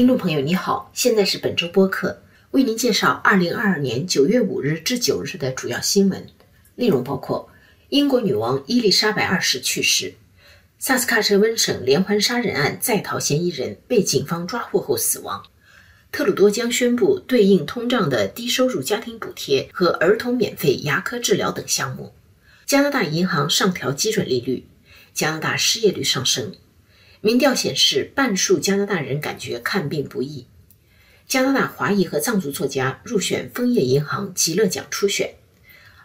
听众朋友，你好，现在是本周播客，为您介绍二零二二年九月五日至九日的主要新闻内容，包括英国女王伊丽莎白二世去世，萨斯喀彻温省连环杀人案在逃嫌疑人被警方抓获后死亡，特鲁多将宣布对应通胀的低收入家庭补贴和儿童免费牙科治疗等项目，加拿大银行上调基准利率，加拿大失业率上升。民调显示，半数加拿大人感觉看病不易。加拿大华裔和藏族作家入选枫叶银行极乐奖初选。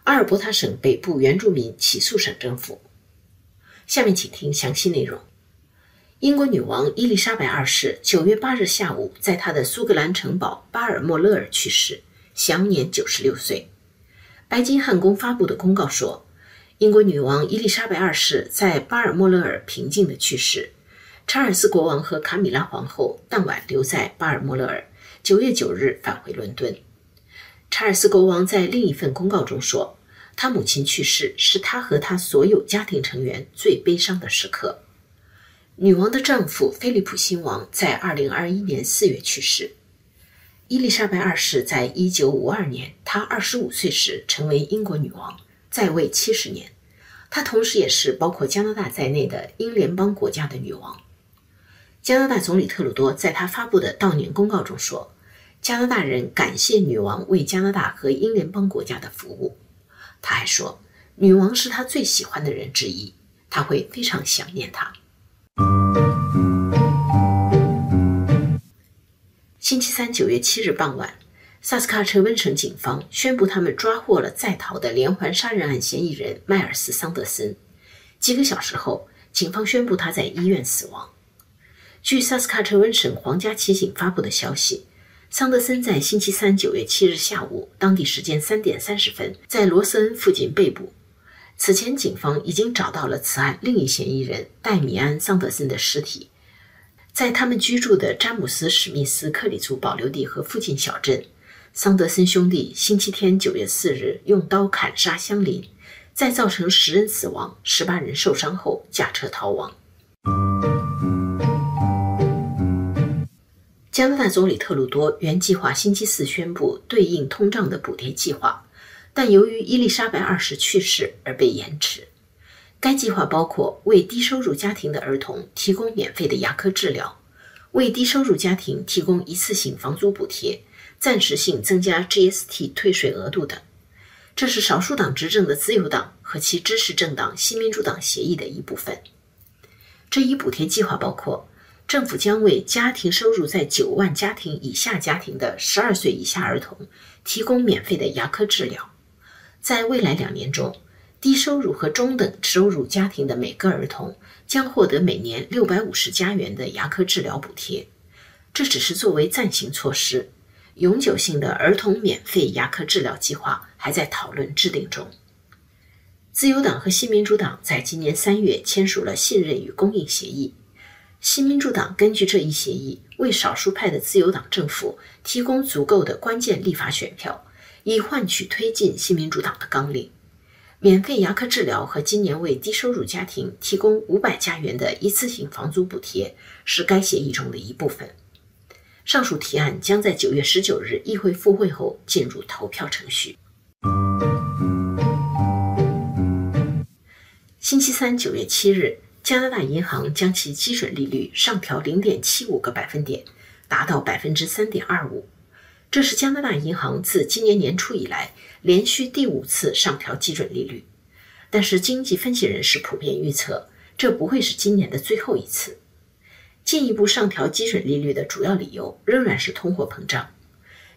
阿尔伯塔省北部原住民起诉省政府。下面请听详细内容。英国女王伊丽莎白二世九月八日下午在她的苏格兰城堡巴尔莫勒尔去世，享年九十六岁。白金汉宫发布的公告说，英国女王伊丽莎白二世在巴尔莫勒尔平静地去世。查尔斯国王和卡米拉皇后当晚留在巴尔莫勒尔，九月九日返回伦敦。查尔斯国王在另一份公告中说：“他母亲去世是他和他所有家庭成员最悲伤的时刻。”女王的丈夫菲利普亲王在二零二一年四月去世。伊丽莎白二世在一九五二年，她二十五岁时成为英国女王，在位七十年。她同时也是包括加拿大在内的英联邦国家的女王。加拿大总理特鲁多在他发布的悼念公告中说：“加拿大人感谢女王为加拿大和英联邦国家的服务。”他还说：“女王是他最喜欢的人之一，他会非常想念她。”星期三九月七日傍晚，萨斯喀彻温省警方宣布他们抓获了在逃的连环杀人案嫌疑人迈尔斯·桑德森。几个小时后，警方宣布他在医院死亡。据萨斯喀彻温省皇家骑警发布的消息，桑德森在星期三九月七日下午当地时间三点三十分在罗斯恩附近被捕。此前，警方已经找到了此案另一嫌疑人戴米安·桑德森的尸体，在他们居住的詹姆斯·史密斯克里族保留地和附近小镇。桑德森兄弟星期天九月四日用刀砍杀相邻，在造成十人死亡、十八人受伤后驾车逃亡。加拿大总理特鲁多原计划星期四宣布对应通胀的补贴计划，但由于伊丽莎白二世去世而被延迟。该计划包括为低收入家庭的儿童提供免费的牙科治疗，为低收入家庭提供一次性房租补贴，暂时性增加 GST 退税额度等。这是少数党执政的自由党和其支持政党新民主党协议的一部分。这一补贴计划包括。政府将为家庭收入在九万家庭以下家庭的十二岁以下儿童提供免费的牙科治疗。在未来两年中，低收入和中等收入家庭的每个儿童将获得每年六百五十加元的牙科治疗补贴。这只是作为暂行措施，永久性的儿童免费牙科治疗计划还在讨论制定中。自由党和新民主党在今年三月签署了信任与供应协议。新民主党根据这一协议，为少数派的自由党政府提供足够的关键立法选票，以换取推进新民主党的纲领。免费牙科治疗和今年为低收入家庭提供五百加元的一次性房租补贴是该协议中的一部分。上述提案将在九月十九日议会复会后进入投票程序。星期三九月七日。加拿大银行将其基准利率上调零点七五个百分点，达到百分之三点二五。这是加拿大银行自今年年初以来连续第五次上调基准利率。但是，经济分析人士普遍预测，这不会是今年的最后一次。进一步上调基准利率的主要理由仍然是通货膨胀。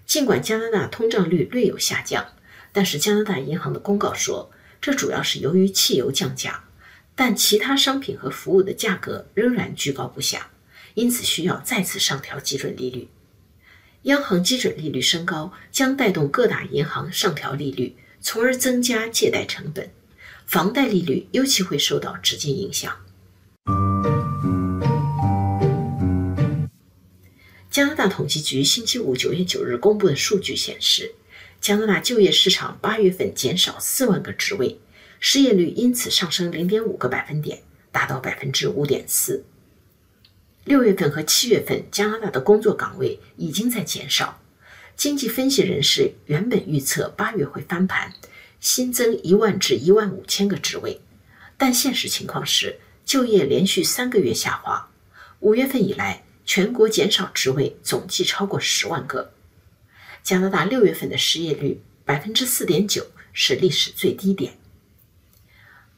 尽管加拿大通胀率略有下降，但是加拿大银行的公告说，这主要是由于汽油降价。但其他商品和服务的价格仍然居高不下，因此需要再次上调基准利率。央行基准利率升高将带动各大银行上调利率，从而增加借贷成本，房贷利率尤其会受到直接影响。加拿大统计局星期五九月九日公布的数据显示，加拿大就业市场八月份减少四万个职位。失业率因此上升零点五个百分点，达到百分之五点四。六月份和七月份加拿大的工作岗位已经在减少。经济分析人士原本预测八月会翻盘，新增一万至一万五千个职位，但现实情况是就业连续三个月下滑。五月份以来，全国减少职位总计超过十万个。加拿大六月份的失业率百分之四点九，是历史最低点。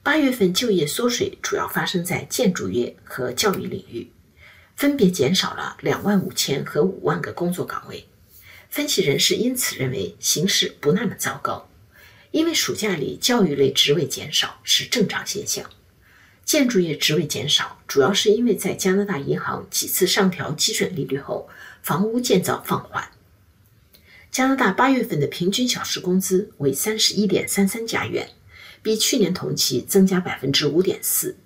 八月份就业缩水主要发生在建筑业和教育领域，分别减少了两万五千和五万个工作岗位。分析人士因此认为形势不那么糟糕，因为暑假里教育类职位减少是正常现象。建筑业职位减少主要是因为在加拿大银行几次上调基准利率后，房屋建造放缓。加拿大八月份的平均小时工资为三十一点三三加元。比去年同期增加百分之五点四，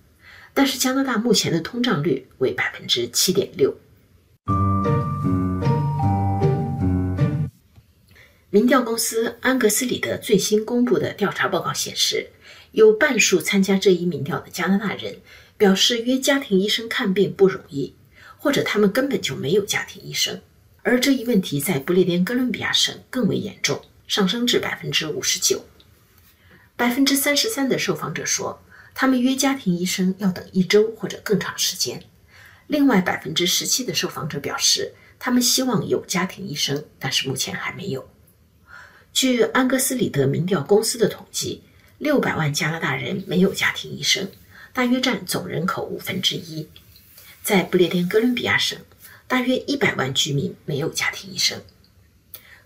但是加拿大目前的通胀率为百分之七点六。民调公司安格斯里德最新公布的调查报告显示，有半数参加这一民调的加拿大人表示约家庭医生看病不容易，或者他们根本就没有家庭医生。而这一问题在不列颠哥伦比亚省更为严重，上升至百分之五十九。百分之三十三的受访者说，他们约家庭医生要等一周或者更长时间。另外，百分之十七的受访者表示，他们希望有家庭医生，但是目前还没有。据安格斯里德民调公司的统计，六百万加拿大人没有家庭医生，大约占总人口五分之一。在不列颠哥伦比亚省，大约一百万居民没有家庭医生。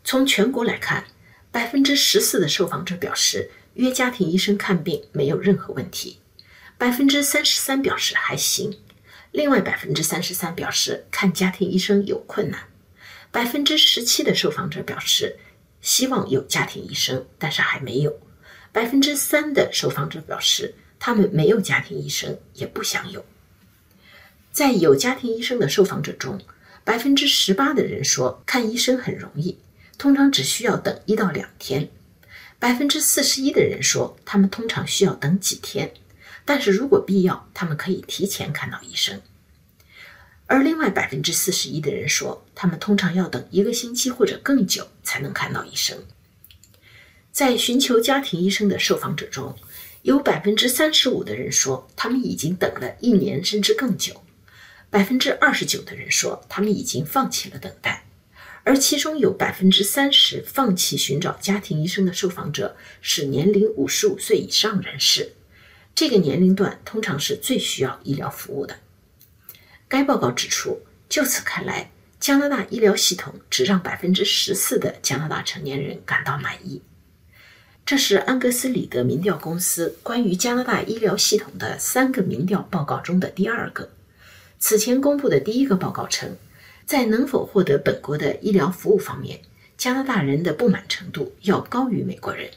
从全国来看，百分之十四的受访者表示。约家庭医生看病没有任何问题，百分之三十三表示还行，另外百分之三十三表示看家庭医生有困难，百分之十七的受访者表示希望有家庭医生，但是还没有，百分之三的受访者表示他们没有家庭医生，也不想有。在有家庭医生的受访者中，百分之十八的人说看医生很容易，通常只需要等一到两天。百分之四十一的人说，他们通常需要等几天，但是如果必要，他们可以提前看到医生。而另外百分之四十一的人说，他们通常要等一个星期或者更久才能看到医生。在寻求家庭医生的受访者中，有百分之三十五的人说，他们已经等了一年甚至更久；百分之二十九的人说，他们已经放弃了等待。而其中有百分之三十放弃寻找家庭医生的受访者是年龄五十五岁以上人士，这个年龄段通常是最需要医疗服务的。该报告指出，就此看来，加拿大医疗系统只让百分之十四的加拿大成年人感到满意。这是安格斯里德民调公司关于加拿大医疗系统的三个民调报告中的第二个。此前公布的第一个报告称。在能否获得本国的医疗服务方面，加拿大人的不满程度要高于美国人。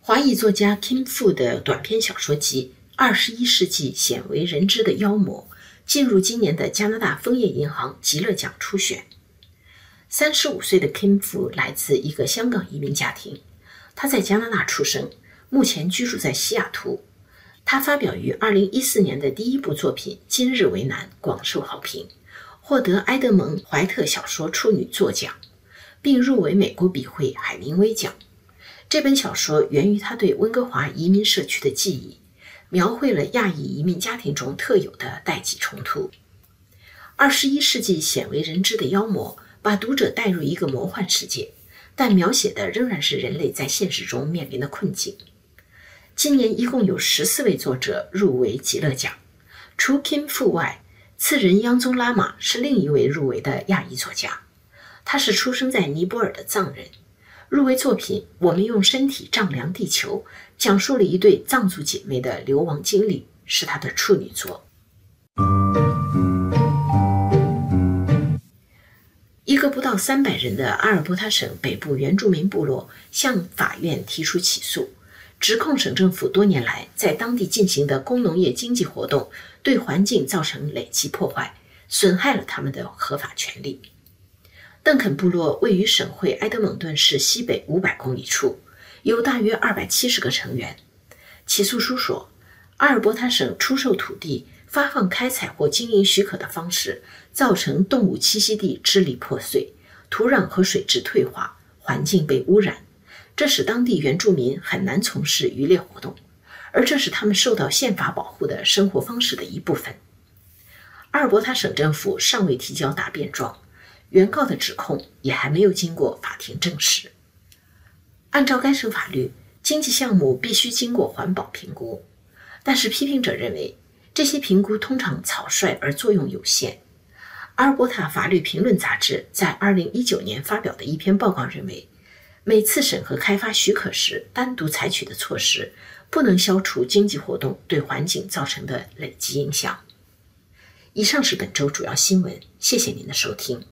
华裔作家 Kim Fu 的短篇小说集《二十一世纪鲜为人知的妖魔》进入今年的加拿大枫叶银行极乐奖初选。三十五岁的 Kim Fu 来自一个香港移民家庭，他在加拿大出生，目前居住在西雅图。他发表于二零一四年的第一部作品《今日为难》广受好评，获得埃德蒙·怀特小说处女作奖，并入围美国笔会海明威奖。这本小说源于他对温哥华移民社区的记忆，描绘了亚裔移民家庭中特有的代际冲突。二十一世纪鲜为人知的妖魔，把读者带入一个魔幻世界，但描写的仍然是人类在现实中面临的困境。今年一共有十四位作者入围极乐奖，除 Kim Fu 外，次仁央宗拉玛是另一位入围的亚裔作家。他是出生在尼泊尔的藏人。入围作品《我们用身体丈量地球》讲述了一对藏族姐妹的流亡经历，是他的处女作。一个不到三百人的阿尔伯塔省北部原住民部落向法院提出起诉。指控省政府多年来在当地进行的工农业经济活动对环境造成累积破坏，损害了他们的合法权利。邓肯部落位于省会埃德蒙顿市西北五百公里处，有大约二百七十个成员。起诉书说，阿尔伯塔省出售土地、发放开采或经营许可的方式，造成动物栖息地支离破碎，土壤和水质退化，环境被污染，这使当地原住民很难从事渔猎活动，而这是他们受到宪法保护的生活方式的一部分。阿尔伯塔省政府尚未提交答辩状，原告的指控也还没有经过法庭证实。按照该省法律，经济项目必须经过环保评估。但是批评者认为，这些评估通常草率而作用有限。阿尔伯塔法律评论杂志在2019年发表的一篇报告认为，每次审核开发许可时单独采取的措施不能消除经济活动对环境造成的累积影响。以上是本周主要新闻，谢谢您的收听。